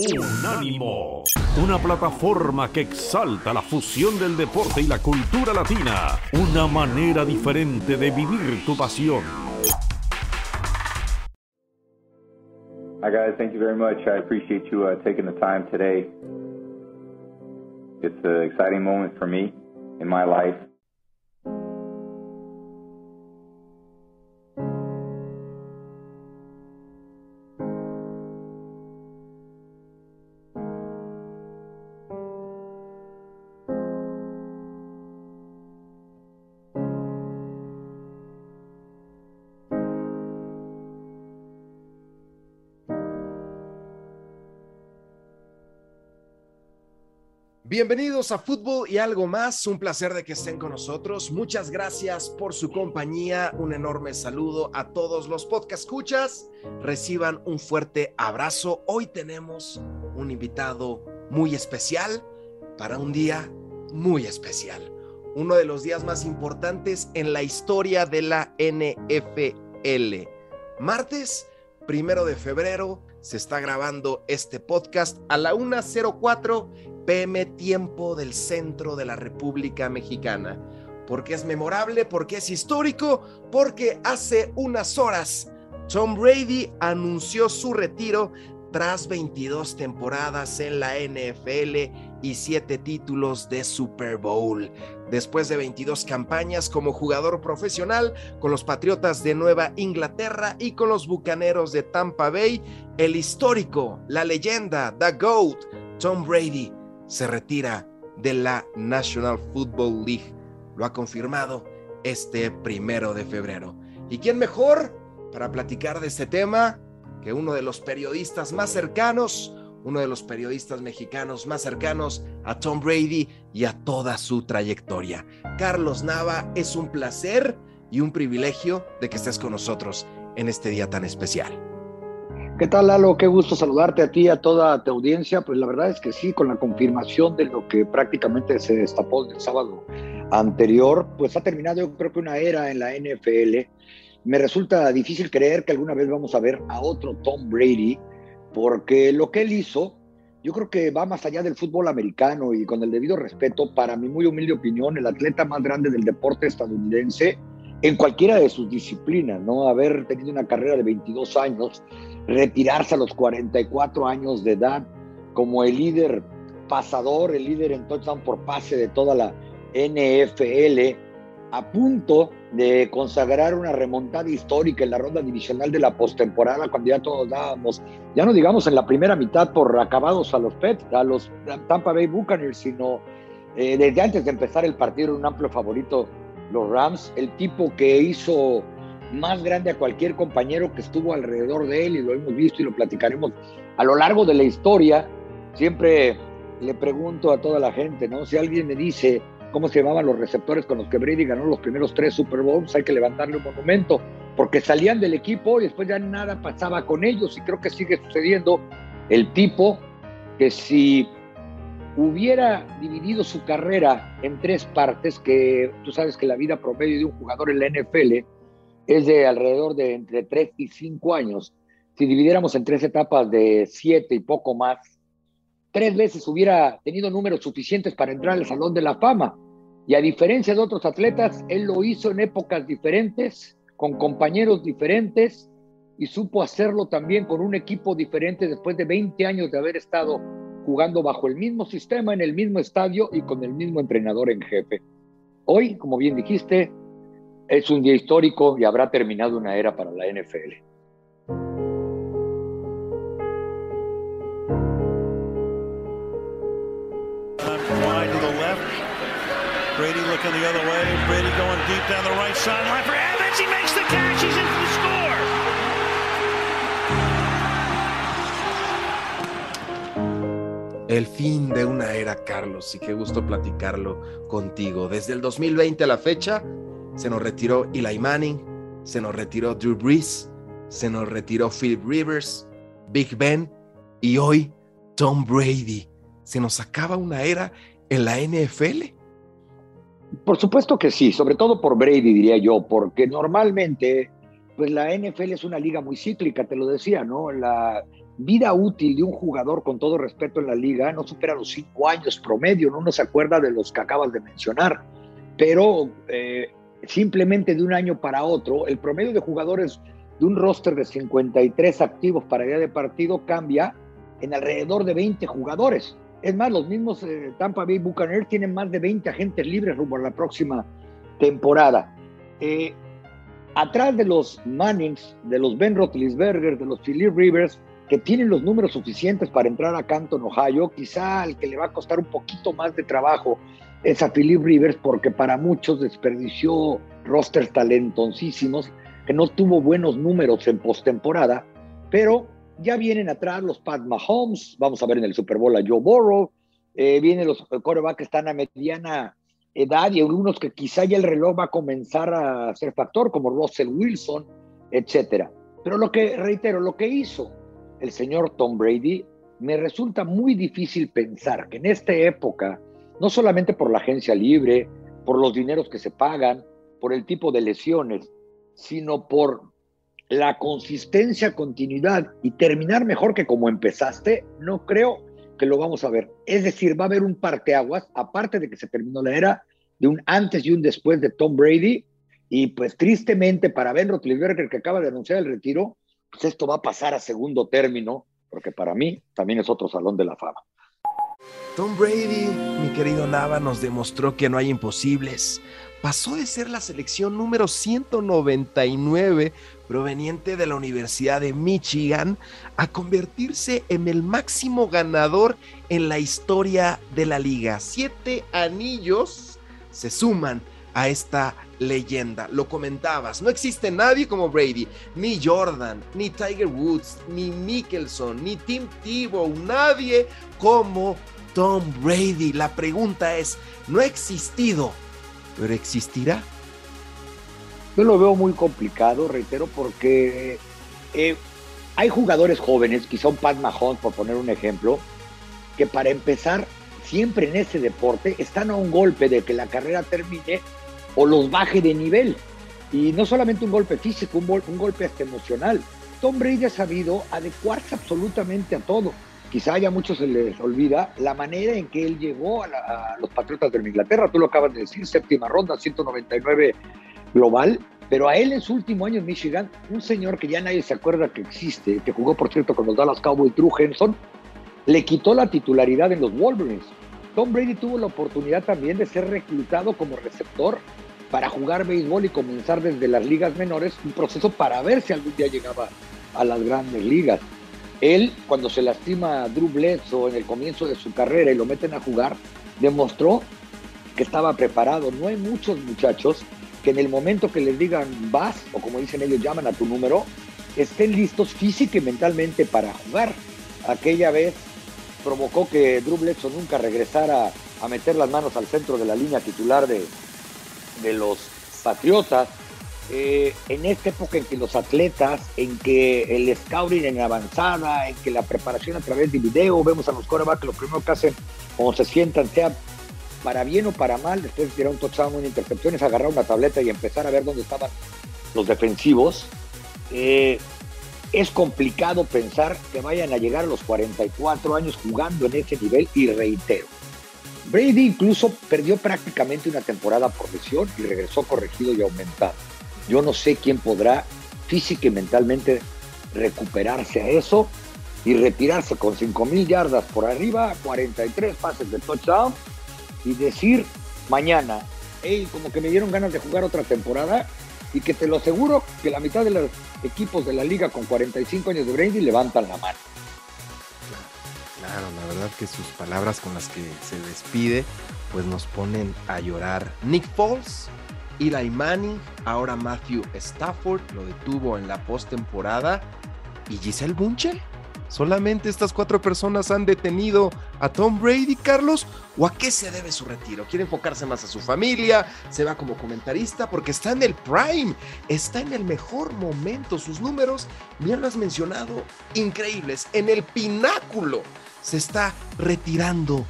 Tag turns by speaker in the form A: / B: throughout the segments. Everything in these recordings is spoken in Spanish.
A: Unánimo, una plataforma que exalta la fusión del deporte y la cultura latina, una manera diferente de vivir tu pasión.
B: Hi guys, thank you very much. I appreciate you uh, taking the time today. It's an exciting moment for me in my life.
C: Bienvenidos a Fútbol y algo más. Un placer de que estén con nosotros. Muchas gracias por su compañía. Un enorme saludo a todos los podcast escuchas. Reciban un fuerte abrazo. Hoy tenemos un invitado muy especial para un día muy especial. Uno de los días más importantes en la historia de la NFL. Martes, primero de febrero, se está grabando este podcast a la 1.04 pm tiempo del centro de la República Mexicana. Porque es memorable, porque es histórico, porque hace unas horas Tom Brady anunció su retiro tras 22 temporadas en la NFL y 7 títulos de Super Bowl. Después de 22 campañas como jugador profesional con los Patriotas de Nueva Inglaterra y con los Bucaneros de Tampa Bay, el histórico, la leyenda, The GOAT, Tom Brady se retira de la National Football League. Lo ha confirmado este primero de febrero. ¿Y quién mejor para platicar de este tema que uno de los periodistas más cercanos, uno de los periodistas mexicanos más cercanos a Tom Brady y a toda su trayectoria? Carlos Nava, es un placer y un privilegio de que estés con nosotros en este día tan especial.
D: ¿Qué tal, Lalo? Qué gusto saludarte a ti y a toda tu audiencia. Pues la verdad es que sí, con la confirmación de lo que prácticamente se destapó el sábado anterior, pues ha terminado yo creo que una era en la NFL. Me resulta difícil creer que alguna vez vamos a ver a otro Tom Brady, porque lo que él hizo, yo creo que va más allá del fútbol americano y con el debido respeto, para mi muy humilde opinión, el atleta más grande del deporte estadounidense en cualquiera de sus disciplinas, ¿no? Haber tenido una carrera de 22 años retirarse a los 44 años de edad como el líder pasador, el líder en touchdown por pase de toda la NFL, a punto de consagrar una remontada histórica en la ronda divisional de la postemporada, cuando ya todos dábamos, ya no digamos en la primera mitad por acabados a los Pets, a los Tampa Bay Buccaneers, sino eh, desde antes de empezar el partido, un amplio favorito, los Rams, el tipo que hizo más grande a cualquier compañero que estuvo alrededor de él y lo hemos visto y lo platicaremos a lo largo de la historia. Siempre le pregunto a toda la gente, ¿no? Si alguien me dice cómo se llamaban los receptores con los que Brady ganó los primeros tres Super Bowls, hay que levantarle un monumento, porque salían del equipo y después ya nada pasaba con ellos y creo que sigue sucediendo el tipo que si hubiera dividido su carrera en tres partes, que tú sabes que la vida promedio de un jugador en la NFL es de alrededor de entre 3 y 5 años. Si dividiéramos en tres etapas de 7 y poco más, tres veces hubiera tenido números suficientes para entrar al Salón de la Fama. Y a diferencia de otros atletas, él lo hizo en épocas diferentes, con compañeros diferentes, y supo hacerlo también con un equipo diferente después de 20 años de haber estado jugando bajo el mismo sistema, en el mismo estadio y con el mismo entrenador en jefe. Hoy, como bien dijiste, es un día histórico y habrá terminado una era para la NFL.
E: Brady looking the other way. Brady going deep down the right sideline for Evans. He makes the catch. He's in for the score.
C: El fin de una era, Carlos, y qué gusto platicarlo contigo. Desde el 2020 a la fecha, se nos retiró Eli Manning, se nos retiró Drew Brees, se nos retiró Philip Rivers, Big Ben y hoy Tom Brady. ¿Se nos acaba una era en la NFL?
D: Por supuesto que sí, sobre todo por Brady, diría yo, porque normalmente, pues la NFL es una liga muy cíclica, te lo decía, ¿no? La, vida útil de un jugador, con todo respeto en la liga, no supera los cinco años promedio, no se acuerda de los que acabas de mencionar, pero eh, simplemente de un año para otro, el promedio de jugadores de un roster de 53 activos para día de partido cambia en alrededor de 20 jugadores. Es más, los mismos eh, Tampa Bay Buccaneers tienen más de 20 agentes libres rumbo a la próxima temporada. Eh, atrás de los Mannings, de los Ben Roethlisberger, de los Philip Rivers, que tienen los números suficientes para entrar a Canton, Ohio, quizá al que le va a costar un poquito más de trabajo es a Philip Rivers, porque para muchos desperdició rosters talentosísimos, que no tuvo buenos números en postemporada, pero ya vienen atrás los Pat Mahomes, vamos a ver en el Super Bowl a Joe Burrow, eh, vienen los corebacks que están a mediana edad y algunos que quizá ya el reloj va a comenzar a ser factor, como Russell Wilson, etcétera. Pero lo que, reitero, lo que hizo el señor Tom Brady, me resulta muy difícil pensar que en esta época, no solamente por la agencia libre, por los dineros que se pagan, por el tipo de lesiones, sino por la consistencia, continuidad y terminar mejor que como empezaste, no creo que lo vamos a ver. Es decir, va a haber un parteaguas, aparte de que se terminó la era, de un antes y un después de Tom Brady, y pues tristemente para Ben Roethlisberger, que acaba de anunciar el retiro, pues esto va a pasar a segundo término, porque para mí también es otro salón de la fama.
C: Tom Brady, mi querido Nava, nos demostró que no hay imposibles. Pasó de ser la selección número 199 proveniente de la Universidad de Michigan a convertirse en el máximo ganador en la historia de la liga. Siete anillos se suman a esta leyenda. Lo comentabas, no existe nadie como Brady, ni Jordan, ni Tiger Woods, ni Mickelson, ni Tim Tebow, nadie como Tom Brady. La pregunta es, ¿no ha existido, pero existirá?
D: Yo lo veo muy complicado, reitero, porque eh, hay jugadores jóvenes, quizá un Pat Mahomes, por poner un ejemplo, que para empezar, siempre en ese deporte están a un golpe de que la carrera termine o los baje de nivel. Y no solamente un golpe físico, un, un golpe hasta emocional. Tom Brady ha sabido adecuarse absolutamente a todo. Quizá haya muchos se les olvida la manera en que él llegó a, los Patriotas de Inglaterra. Tú lo acabas de decir, séptima ronda, 199 global. Pero a él en su último año en Michigan, un señor que ya nadie se acuerda que existe, que jugó por cierto con los Dallas Cowboys, Drew Henson, le quitó la titularidad en los Wolverines. Tom Brady tuvo la oportunidad también de ser reclutado como receptor para jugar béisbol y comenzar desde las ligas menores un proceso para ver si algún día llegaba a las grandes ligas. Él, cuando se lastima a Drew Bledsoe en el comienzo de su carrera y lo meten a jugar, demostró que estaba preparado. No hay muchos muchachos que en el momento que les digan vas, o como dicen ellos, llaman a tu número, estén listos física y mentalmente para jugar. Aquella vez provocó que Drew Bledsoe nunca regresara a meter las manos al centro de la línea titular de, de los Patriotas, eh, en esta época en que los atletas, en que el scouting en avanzada, en que la preparación a través de video, vemos a los corebacks, lo primero que hacen cuando se sientan, sea para bien o para mal, después de tirar un touchdown, una intercepción, es agarrar una tableta y empezar a ver dónde estaban los defensivos. Eh, es complicado pensar que vayan a llegar a los 44 años jugando en ese nivel y reitero, Brady incluso perdió prácticamente una temporada por lesión y regresó corregido y aumentado. Yo no sé quién podrá física y mentalmente recuperarse a eso y retirarse con 5 mil yardas por arriba, 43 pases de touchdown y decir mañana, hey, como que me dieron ganas de jugar otra temporada y que te lo aseguro que la mitad de los equipos de la liga con 45 años de Brady levantan la mano.
C: Claro, la verdad que sus palabras con las que se despide, pues nos ponen a llorar. Nick Foles, Eli Manning, ahora Matthew Stafford lo detuvo en la postemporada y Giselle Bunche. ¿Solamente estas cuatro personas han detenido a Tom Brady, Carlos? ¿O a qué se debe su retiro? ¿Quiere enfocarse más a su familia? ¿Se va como comentarista? Porque está en el prime, está en el mejor momento. Sus números, bien lo has mencionado, increíbles, en el pináculo se está retirando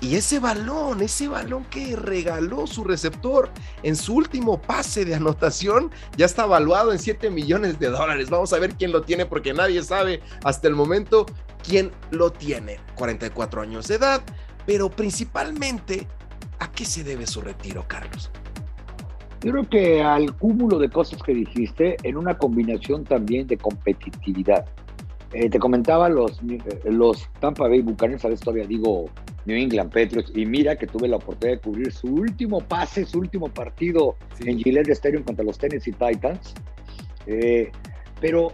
C: Y ese balón, ese balón que regaló su receptor en su último pase de anotación, ya está evaluado en 7 millones de dólares. Vamos a ver quién lo tiene porque nadie sabe hasta el momento quién lo tiene. 44 años de edad, pero principalmente, ¿a qué se debe su retiro, Carlos?
D: Yo creo que al cúmulo de cosas que dijiste, en una combinación también de competitividad. Eh, te comentaba los, los Tampa Bay Buccaneers, a veces todavía digo New England Patriots, y mira que tuve la oportunidad de cubrir su último pase, su último partido en Gillette Stadium contra los Tennessee Titans. Eh, pero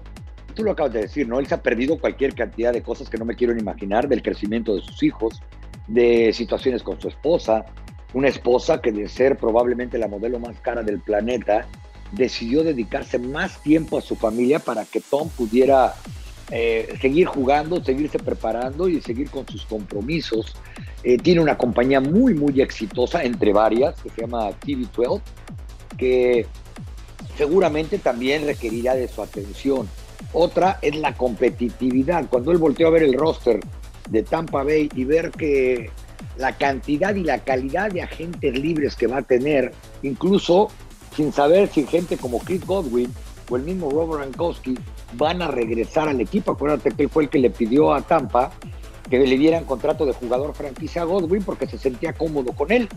D: tú lo acabas de decir, ¿no? Él se ha perdido cualquier cantidad de cosas que no me quiero ni imaginar, del crecimiento de sus hijos, de situaciones con su esposa, una esposa que de ser probablemente la modelo más cara del planeta, decidió dedicarse más tiempo a su familia para que Tom pudiera eh, seguir jugando, seguirse preparando y seguir con sus compromisos. Eh, tiene una compañía muy, muy exitosa, entre varias, que se llama TV12, que seguramente también requerirá de su atención. Otra es la competitividad. Cuando él volteó a ver el roster de Tampa Bay y ver que la cantidad y la calidad de agentes libres que va a tener, incluso sin saber si gente como Chris Godwin o el mismo Robert Ankowski van a regresar al equipo. Acuérdate que él fue el que le pidió a Tampa que le dieran contrato de jugador franquicia a Godwin porque se sentía cómodo con él.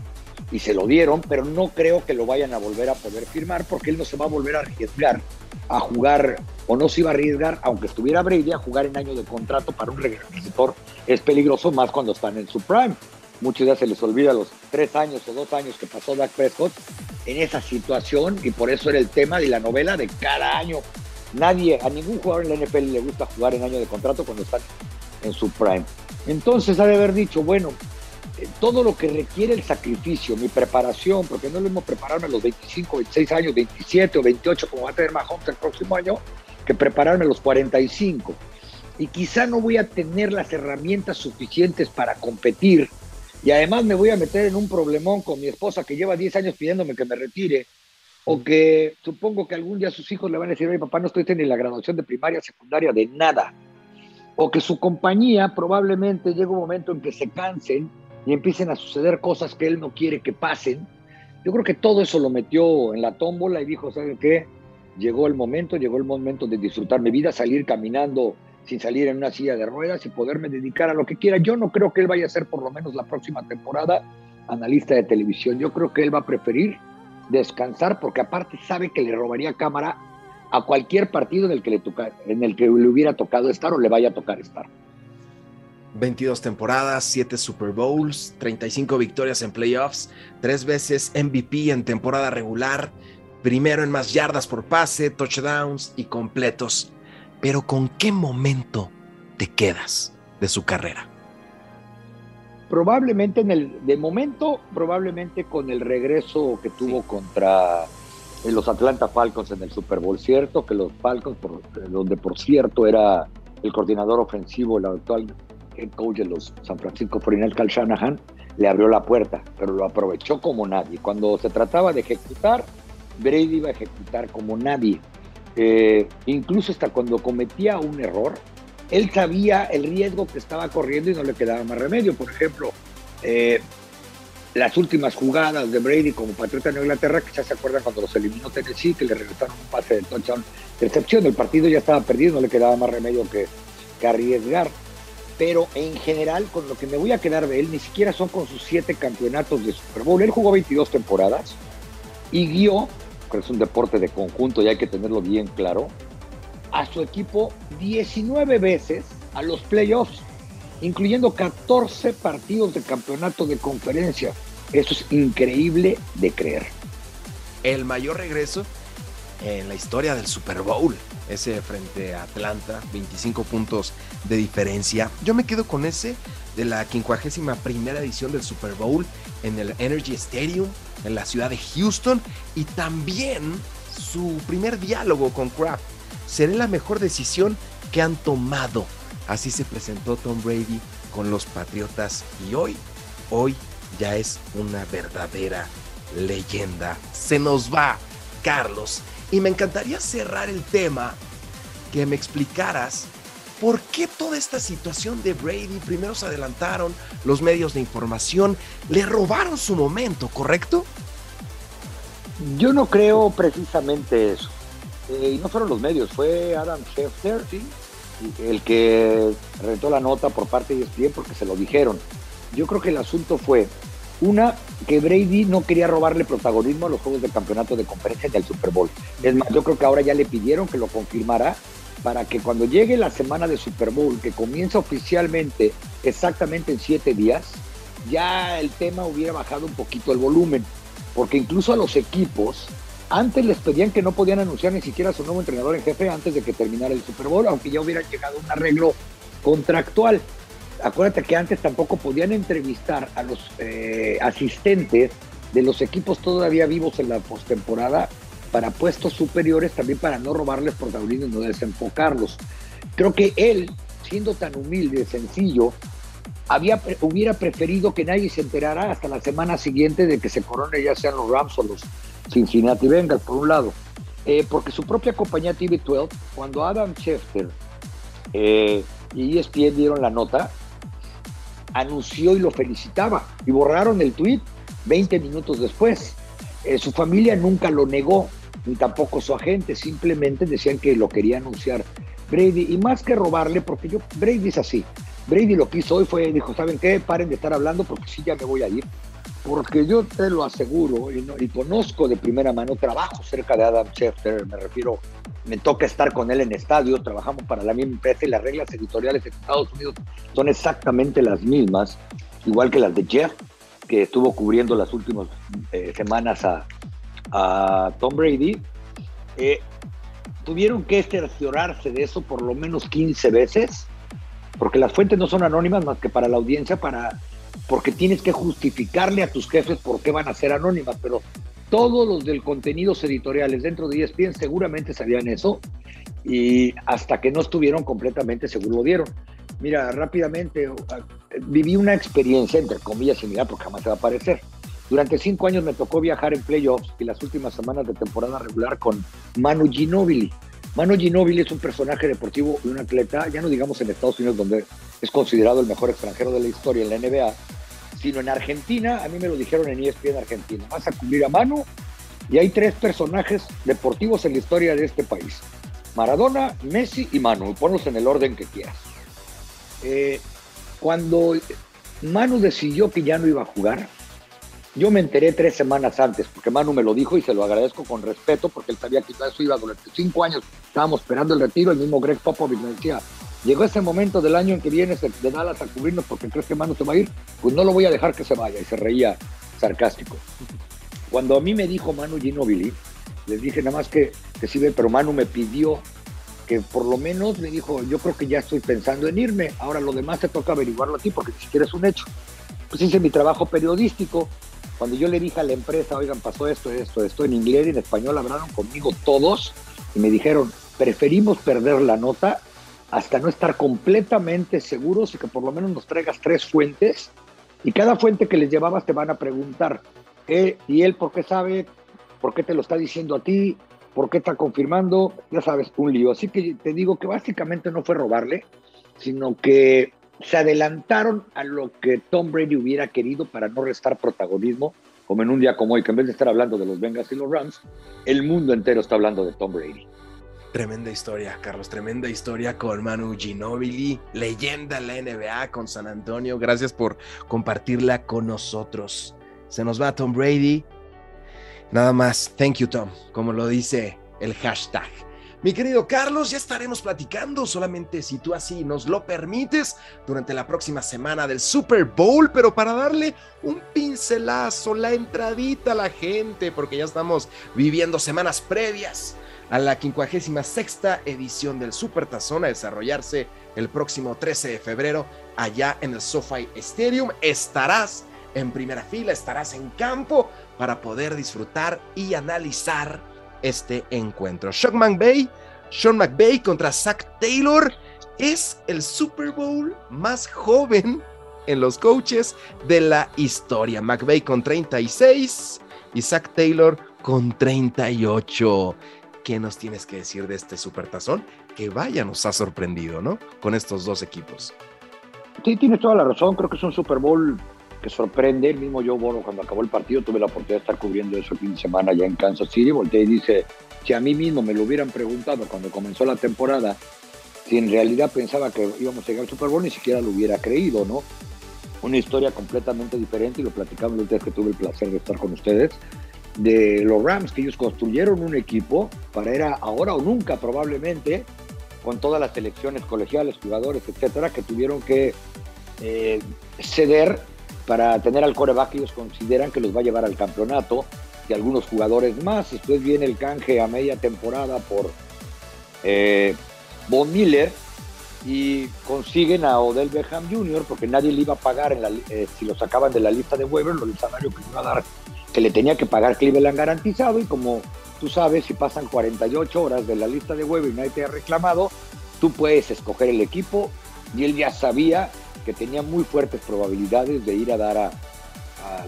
D: Y se lo dieron, pero no creo que lo vayan a volver a poder firmar porque él no se va a volver a arriesgar a jugar, o no se iba a arriesgar, aunque estuviera Brady, a jugar en año de contrato para un receptor. Es peligroso más cuando están en su prime. Muchos ya se les olvida los tres años o dos años que pasó Dak Prescott en esa situación y por eso era el tema de la novela de cada año Nadie, a ningún jugador en la NFL le gusta jugar en año de contrato cuando están en su prime. Entonces ha de haber dicho, bueno, eh, todo lo que requiere el sacrificio, mi preparación, porque no lo mismo prepararme a los 25, 26 años, 27 o 28 como va a tener Mahomes el próximo año, que prepararme a los 45. Y quizá no voy a tener las herramientas suficientes para competir. Y además me voy a meter en un problemón con mi esposa que lleva 10 años pidiéndome que me retire o que supongo que algún día sus hijos le van a decir, mi papá, no estoy ni la graduación de primaria, secundaria, de nada. O que su compañía probablemente llegue un momento en que se cansen y empiecen a suceder cosas que él no quiere que pasen. Yo creo que todo eso lo metió en la tómbola y dijo, ¿saben qué? Llegó el momento, llegó el momento de disfrutar mi vida, salir caminando sin salir en una silla de ruedas y poderme dedicar a lo que quiera. Yo no creo que él vaya a ser por lo menos la próxima temporada analista de televisión. Yo creo que él va a preferir descansar porque aparte sabe que le robaría cámara a cualquier partido en el que le, toca, en el que le hubiera tocado estar o le vaya a tocar estar.
C: 22 temporadas, 7 Super Bowls, 35 victorias en playoffs, tres veces MVP en temporada regular, primero en más yardas por pase, touchdowns y completos. Pero ¿con qué momento te quedas de su carrera?
D: Probablemente en el, de momento, probablemente con el regreso que tuvo contra eh, los Atlanta Falcons en el Super Bowl, cierto que los Falcons, por, donde por cierto era el coordinador ofensivo, el actual head coach de los San Francisco 49 Cal Shanahan, le abrió la puerta, pero lo aprovechó como nadie. Cuando se trataba de ejecutar, Brady iba a ejecutar como nadie. Eh, incluso hasta cuando cometía un error, él sabía el riesgo que estaba corriendo y no le quedaba más remedio. Por ejemplo, eh, las últimas jugadas de Brady como patriota de Inglaterra, que ya se acuerdan cuando los eliminó Tennessee, que le regresaron un pase de touchdown de excepción. El partido ya estaba perdido, no le quedaba más remedio que, que arriesgar. Pero en general, con lo que me voy a quedar de él, ni siquiera son con sus siete campeonatos de Super Bowl. Él jugó 22 temporadas y guió, que es un deporte de conjunto y hay que tenerlo bien claro, a su equipo 19 veces a los playoffs, incluyendo 14 partidos de campeonato de conferencia. Eso es increíble de creer.
C: El mayor regreso en la historia del Super Bowl, ese frente a Atlanta, 25 puntos de diferencia. Yo me quedo con ese de la 51 primera edición del Super Bowl en el Energy Stadium en la ciudad de Houston y también su primer diálogo con Kraft seré la mejor decisión que han tomado. Así se presentó Tom Brady con los Patriotas y hoy, hoy ya es una verdadera leyenda. Se nos va, Carlos. Y me encantaría cerrar el tema que me explicaras ¿Por qué toda esta situación de Brady? Primero se adelantaron los medios de información, le robaron su momento, ¿correcto?
D: Yo no creo precisamente eso. Eh, y no fueron los medios, fue Adam Schefter el que rentó la nota por parte de ESPN porque se lo dijeron. Yo creo que el asunto fue, una, que Brady no quería robarle protagonismo a los juegos de campeonato de conferencia del Super Bowl. Es más, yo creo que ahora ya le pidieron que lo confirmara para que cuando llegue la semana de Super Bowl, que comienza oficialmente exactamente en siete días, ya el tema hubiera bajado un poquito el volumen. Porque incluso a los equipos antes les pedían que no podían anunciar ni siquiera su nuevo entrenador en jefe antes de que terminara el Super Bowl, aunque ya hubiera llegado un arreglo contractual. Acuérdate que antes tampoco podían entrevistar a los eh, asistentes de los equipos todavía vivos en la postemporada para puestos superiores, también para no robarles protagonismo y no desenfocarlos. Creo que él, siendo tan humilde, sencillo, había, hubiera preferido que nadie se enterara hasta la semana siguiente de que se corone ya sean los Rams o los Cincinnati Bengals, por un lado. Eh, porque su propia compañía TV12, cuando Adam Schefter eh, y ESPN dieron la nota, anunció y lo felicitaba y borraron el tweet 20 minutos después. Eh, su familia nunca lo negó, ni tampoco su agente, simplemente decían que lo quería anunciar Brady. Y más que robarle, porque yo, Brady es así. Brady lo que hizo hoy fue, dijo, ¿saben qué? Paren de estar hablando porque sí, ya me voy a ir porque yo te lo aseguro y, conozco de primera mano, trabajo cerca de Adam Schefter, me refiero, me toca estar con él en estadio, trabajamos para la misma empresa y las reglas editoriales en Estados Unidos son exactamente las mismas, igual que las de Jeff, que estuvo cubriendo las últimas eh, semanas a, Tom Brady. Eh, tuvieron que cerciorarse de eso por lo menos 15 veces, porque las fuentes no son anónimas más que para la audiencia, para porque tienes que justificarle a tus jefes por qué van a ser anónimas, pero todos los del contenidos editoriales dentro de ESPN seguramente sabían eso y hasta que no estuvieron completamente seguros lo dieron. Mira, rápidamente, viví una experiencia, entre comillas, similar, porque jamás se va a aparecer. Durante cinco años me tocó viajar en playoffs y las últimas semanas de temporada regular con Manu Ginobili. Manu Ginobili es un personaje deportivo y un atleta, ya no digamos en Estados Unidos, donde es considerado el mejor extranjero de la historia en la NBA, sino en Argentina, a mí me lo dijeron en ESPN Argentina, vas a cubrir a Manu y hay tres personajes deportivos en la historia de este país. Maradona, Messi y Manu, ponlos en el orden que quieras. Eh, cuando Manu decidió que ya no iba a jugar, yo me enteré tres semanas antes, porque Manu me lo dijo y se lo agradezco con respeto, porque él sabía que eso iba durante cinco años, estábamos esperando el retiro, el mismo Greg Popovich me decía, llegó ese momento del año en que vienes de Dallas a cubrirnos porque crees que Manu se va a ir, pues no lo voy a dejar que se vaya. Y se reía sarcástico. Cuando a mí me dijo Manu Ginobili, les dije nada más que, que sí, pero Manu me pidió que por lo menos me dijo, yo creo que ya estoy pensando en irme, ahora lo demás te toca averiguarlo a ti porque si quieres un hecho. Pues hice mi trabajo periodístico. Cuando yo le dije a la empresa, oigan, pasó esto, esto, esto, en inglés y en español hablaron conmigo todos y me dijeron, preferimos perder la nota hasta no estar completamente seguros y que por lo menos nos traigas tres fuentes y cada fuente que les llevabas te van a preguntar, ¿eh? ¿y él por qué sabe? ¿Por qué te lo está diciendo a ti? ¿Por qué está confirmando? Ya sabes, un lío. Así que te digo que básicamente no fue robarle, sino que se adelantaron a lo que Tom Brady hubiera querido para no restar protagonismo, como en un día como hoy, que en vez de estar hablando de los Bengals y los Rams, el mundo entero está hablando de Tom Brady.
C: Tremenda historia, Carlos, tremenda historia con Manu Ginobili, leyenda en la NBA con San Antonio. Gracias por compartirla con nosotros. Se nos va Tom Brady. Nada más, thank you Tom, como lo dice el hashtag. Mi querido Carlos, ya estaremos platicando, solamente si tú así nos lo permites, durante la próxima semana del Super Bowl, pero para darle un pincelazo, la entradita a la gente, porque ya estamos viviendo semanas previas a la 56 edición del Super Tazón a desarrollarse el próximo 13 de febrero allá en el SoFi Stadium. Estarás en primera fila, estarás en campo para poder disfrutar y analizar este encuentro. Sean McVay, Sean McVay contra Zach Taylor es el Super Bowl más joven en los coaches de la historia. McVay con 36 y Zach Taylor con 38. ¿Qué nos tienes que decir de este supertazón que vaya nos ha sorprendido, ¿no? Con estos dos equipos.
D: Sí, tienes toda la razón. Creo que es un Super Bowl que sorprende. El mismo Joe Burrow, cuando acabó el partido, tuve la oportunidad de estar cubriendo eso el fin de semana allá en Kansas City. Volteé y dice: Si a mí mismo me lo hubieran preguntado cuando comenzó la temporada, si en realidad pensaba que íbamos a llegar al Super Bowl, ni siquiera lo hubiera creído, ¿no? Una historia completamente diferente y lo platicamos el día que tuve el placer de estar con ustedes de los Rams, que ellos construyeron un equipo para era ahora o nunca probablemente, con todas las selecciones colegiales, jugadores, etcétera, que tuvieron que eh, ceder para tener al coreback ellos consideran que los va a llevar al campeonato y algunos jugadores más. Después viene el canje a media temporada por eh, Von Miller y consiguen a Odell Beckham Jr. porque nadie le iba a pagar eh, si lo sacaban de la lista de Weber, el salario que le iba a dar que le tenía que pagar Cleveland garantizado y como tú sabes, si pasan 48 horas de la lista de Weber y nadie te ha reclamado, tú puedes escoger el equipo y él ya sabía que tenía muy fuertes probabilidades de ir a dar a,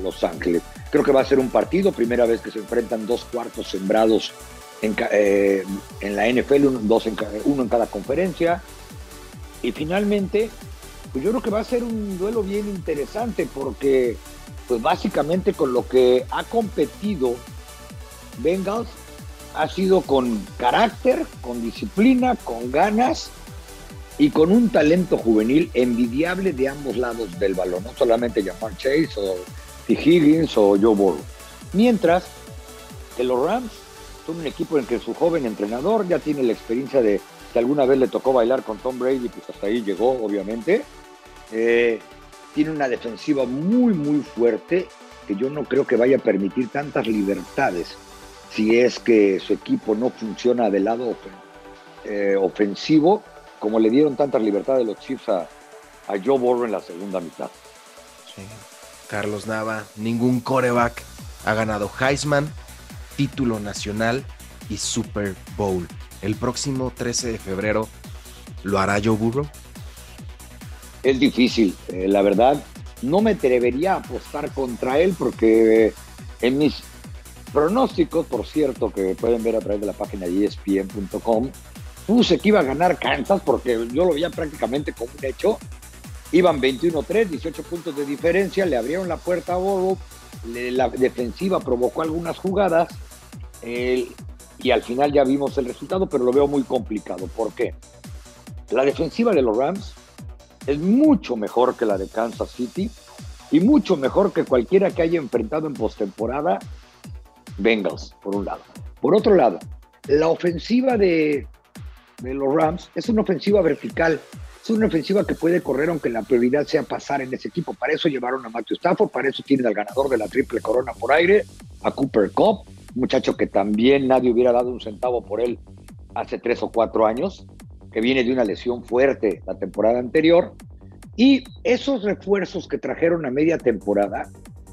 D: Los Ángeles. Creo que va a ser un partido, primera vez que se enfrentan dos cuartos sembrados en, eh, la NFL, uno, en cada conferencia. Y finalmente, pues yo creo que va a ser un duelo bien interesante porque pues básicamente con lo que ha competido Bengals ha sido con carácter, con disciplina, con ganas y con un talento juvenil envidiable de ambos lados del balón, no solamente Jamar Chase o T. Higgins o Joe Burrow. Mientras que los Rams son un equipo en que su joven entrenador ya tiene la experiencia de que alguna vez le tocó bailar con Tom Brady, pues hasta ahí llegó, obviamente. Eh, tiene una defensiva muy, muy fuerte que yo no creo que vaya a permitir tantas libertades si es que su equipo no funciona del lado eh, ofensivo como le dieron tantas libertades los Chiefs a, a Joe Burrow en la segunda mitad.
C: Carlos Nava, ningún coreback ha ganado Heisman, título nacional y Super Bowl. El próximo 13 de febrero, ¿lo hará Joe Burrow?
D: es difícil. Eh, la verdad, no me atrevería a apostar contra él porque en mis pronósticos, por cierto, que pueden ver a través de la página espn.com, puse que iba a ganar Kansas porque yo lo veía prácticamente como un hecho. Iban 21-3, 18 puntos de diferencia, le abrieron la puerta a Burrow, la defensiva provocó algunas jugadas y al final ya vimos el resultado, pero lo veo muy complicado. ¿Por qué? La defensiva de los Rams es mucho mejor que la de Kansas City y mucho mejor que cualquiera que haya enfrentado en postemporada Bengals, por un lado. Por otro lado, la ofensiva de, de los Rams es una ofensiva vertical. Es una ofensiva que puede correr aunque la prioridad sea pasar en ese equipo. Para eso llevaron a Matthew Stafford, para eso tienen al ganador de la triple corona por aire, a Cooper Cup, muchacho que también nadie hubiera dado un centavo por él hace tres o cuatro años que viene de una lesión fuerte la temporada anterior. Y esos refuerzos que trajeron a media temporada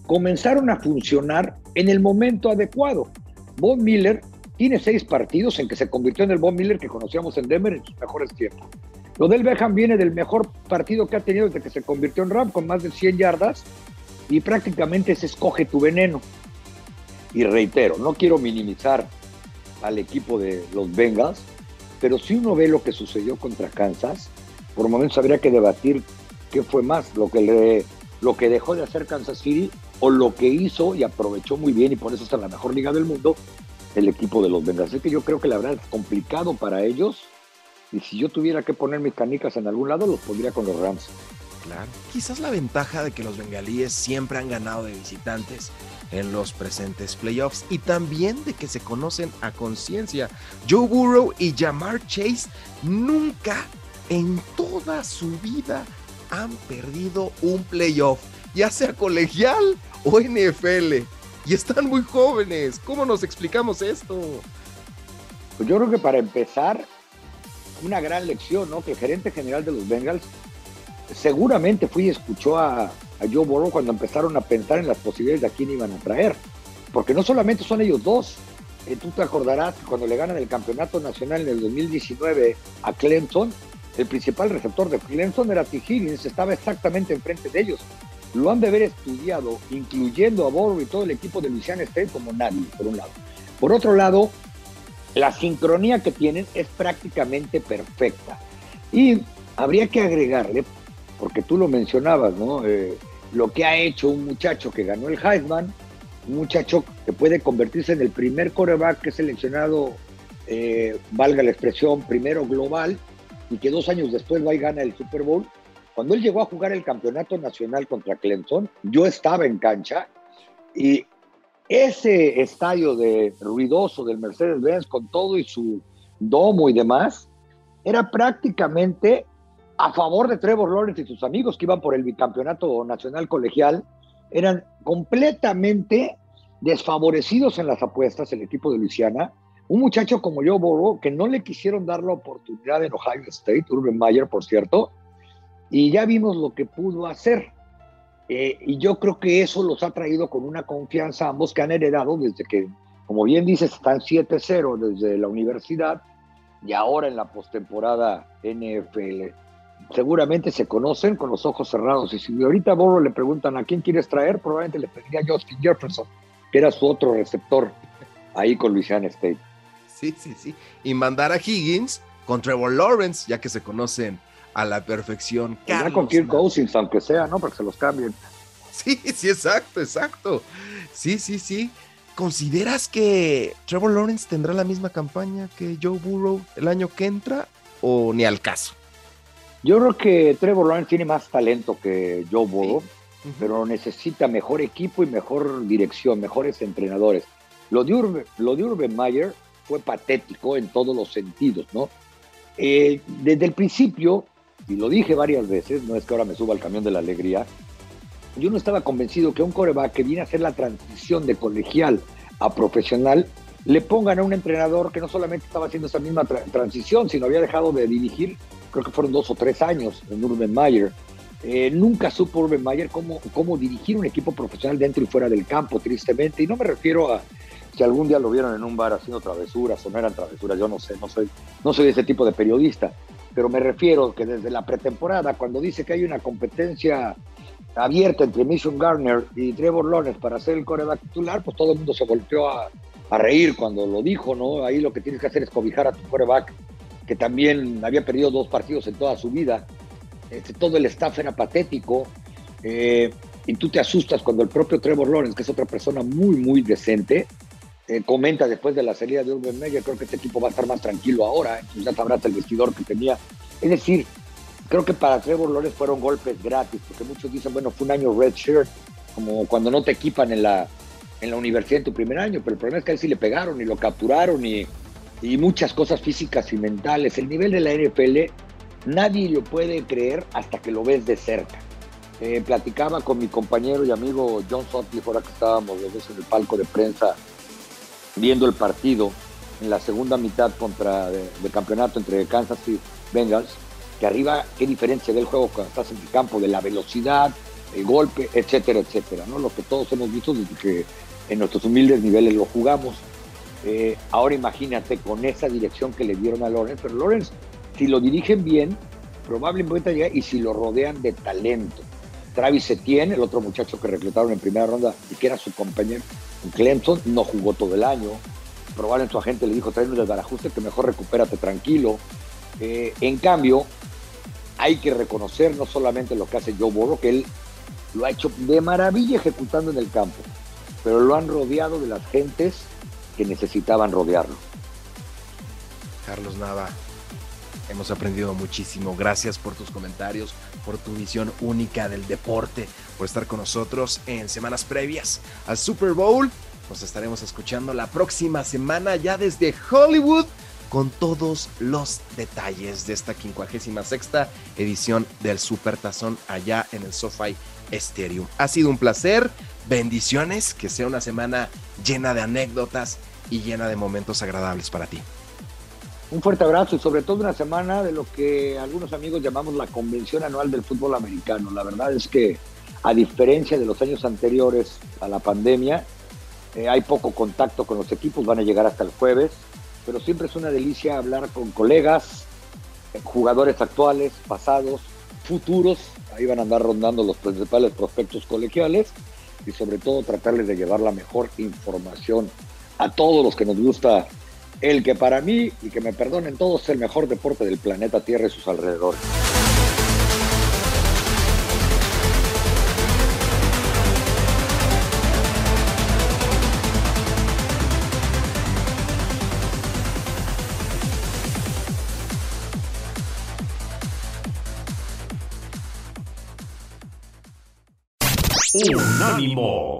D: comenzaron a funcionar en el momento adecuado. Von Miller tiene seis partidos en que se convirtió en el Von Miller que conocíamos en Denver en sus mejores tiempos. Lo del Beckham viene del mejor partido que ha tenido desde que se convirtió en Ram con más de 100 yardas y prácticamente se escoge tu veneno. Y reitero, no quiero minimizar al equipo de los Bengals, pero si uno ve lo que sucedió contra Kansas, por momentos habría que debatir qué fue más, lo que, lo que dejó de hacer Kansas City o lo que hizo y aprovechó muy bien y por eso está en la mejor liga del mundo el equipo de los Bengals. Así que yo creo que la verdad es complicado para ellos y si yo tuviera que poner mis canicas en algún lado, los pondría con los Rams.
C: Claro. Quizás la ventaja de que los bengalíes siempre han ganado de visitantes en los presentes playoffs y también de que se conocen a conciencia. Joe Burrow y Jamar Chase nunca en toda su vida han perdido un playoff, ya sea colegial o NFL. Y están muy jóvenes. ¿Cómo nos explicamos esto?
D: Pues yo creo que para empezar, una gran lección, ¿no? Que el gerente general de los Bengals seguramente fui y escuchó a, a Joe Burrow cuando empezaron a pensar en las posibilidades de a quién iban a traer. Porque no solamente son ellos dos. Eh, tú te acordarás que cuando le ganan el campeonato nacional en el 2019 a Clemson, el principal receptor de Clemson era T. Higgins, estaba exactamente enfrente de ellos. Lo han de haber estudiado, incluyendo a Burrow y todo el equipo de Louisiana State como nadie, por un lado. Por otro lado, la sincronía que tienen es prácticamente perfecta. Y habría que agregarle, porque tú lo mencionabas, ¿no? Eh, lo que ha hecho un muchacho que ganó el Heisman, un muchacho que puede convertirse en el primer coreback que es seleccionado, eh, valga la expresión, primero global, y que dos años después va y gana el Super Bowl. Cuando él llegó a jugar el campeonato nacional contra Clemson, yo estaba en cancha y ese estadio de ruidoso del Mercedes-Benz con todo y su domo y demás, era prácticamente a favor de Trevor Lawrence y sus amigos que iban por el bicampeonato nacional colegial, eran completamente desfavorecidos en las apuestas el equipo de Luisiana. Un muchacho como yo, Burrow, que no le quisieron dar la oportunidad en Ohio State, Urban Meyer, por cierto, y ya vimos lo que pudo hacer. Eh, y yo creo que eso los ha traído con una confianza ambos que han heredado desde que, como bien dices, están 7-0 desde la universidad y ahora en la postemporada NFL. Seguramente se conocen con los ojos cerrados. Y si ahorita a Borro le preguntan a quién quieres traer, probablemente le pediría a Justin Jefferson, que era su otro receptor ahí con Louisiana State.
C: Sí, sí, sí. Y mandar a Higgins con Trevor Lawrence, ya que se conocen a la perfección.
D: Ya con Kirk Cousins, aunque sea, ¿no? Para que se los cambien.
C: Sí, sí, exacto, exacto. Sí, sí, sí. ¿Consideras que Trevor Lawrence tendrá la misma campaña que Joe Burrow el año que entra o ni al caso?
D: Yo creo que Trevor Lawrence tiene más talento que Joe Burrow, pero necesita mejor equipo y mejor dirección, mejores entrenadores. Lo de, Urban, lo de Urban Meyer fue patético en todos los sentidos, ¿no? Eh, desde el principio, y lo dije varias veces, no es que ahora me suba al camión de la alegría, yo no estaba convencido que un coreback que viene a hacer la transición de colegial a profesional le pongan a un entrenador que no solamente estaba haciendo esa misma transición, sino había dejado de dirigir, creo que fueron dos o tres años en Urban Meyer. Eh, nunca supo Urban Meyer cómo, cómo dirigir un equipo profesional dentro y fuera del campo, tristemente. Y no me refiero a si algún día lo vieron en un bar haciendo travesuras o no eran travesuras, yo no sé, no soy, no soy ese tipo de periodista pero me refiero que desde la pretemporada, cuando dice que hay una competencia abierta entre Mission Garner y Trevor Lawrence para ser el coreback titular, pues todo el mundo se volteó a, reír cuando lo dijo, ¿no? Ahí lo que tienes que hacer es cobijar a tu coreback, que también había perdido dos partidos en toda su vida. Este, todo el staff era patético. Eh, y tú te asustas cuando el propio Trevor Lawrence, que es otra persona muy, muy decente, eh, comenta después de la salida de Urban Meyer, creo que este equipo va a estar más tranquilo ahora, ya sabrás el vestidor que tenía. Es decir, creo que para Trevor Lawrence fueron golpes gratis, porque muchos dicen, bueno, fue un año red shirt, como cuando no te equipan en la, en la universidad en tu primer año, pero el problema es que a él sí le pegaron y lo capturaron y, y muchas cosas físicas y mentales. El nivel de la NFL nadie lo puede creer hasta que lo ves de cerca. Eh, platicaba con mi compañero y amigo John Sutcliffe, ahora que estábamos los dos en el palco de prensa viendo el partido en la segunda mitad contra de, campeonato entre Kansas y Bengals, que arriba qué diferencia del juego cuando estás en el campo, de la velocidad, el golpe, etcétera, etcétera, ¿no? Lo que todos hemos visto desde que en nuestros humildes niveles lo jugamos. Eh, ahora imagínate con esa dirección que le dieron a Lawrence, pero Lawrence, si lo dirigen bien, probablemente llegar y si lo rodean de talento. Travis Etienne, el otro muchacho que reclutaron en primera ronda y que era su compañero Clemson, no jugó todo el año. Probablemente su agente le dijo, tráeme el barajuste que mejor recupérate tranquilo. Eh, en cambio, hay que reconocer no solamente lo que hace Joe Burrow, que él lo ha hecho de maravilla ejecutando en el campo, pero lo han rodeado de las gentes que necesitaban rodearlo.
C: Carlos Nava, hemos aprendido muchísimo. Gracias por tus comentarios, por tu visión única del deporte, por estar con nosotros en semanas previas al Super Bowl. Nos estaremos escuchando la próxima semana ya desde Hollywood con todos los detalles de esta 56 edición del Super Tazón allá en el SoFi Stadium. Ha sido un placer, bendiciones, que sea una semana llena de anécdotas y llena de momentos agradables para ti.
D: Un fuerte abrazo y sobre todo una semana de lo que algunos amigos llamamos la convención anual del fútbol americano. La verdad es que a diferencia de los años anteriores a la pandemia, eh, hay poco contacto con los equipos, van a llegar hasta el jueves, pero siempre es una delicia hablar con colegas, eh, jugadores actuales, pasados, futuros, ahí van a andar rondando los principales prospectos colegiales y sobre todo tratarles de llevar la mejor información a todos los que nos gusta el que para mí, y que me perdonen todos, es el mejor deporte del planeta Tierra y sus alrededores.
A: Unánimo,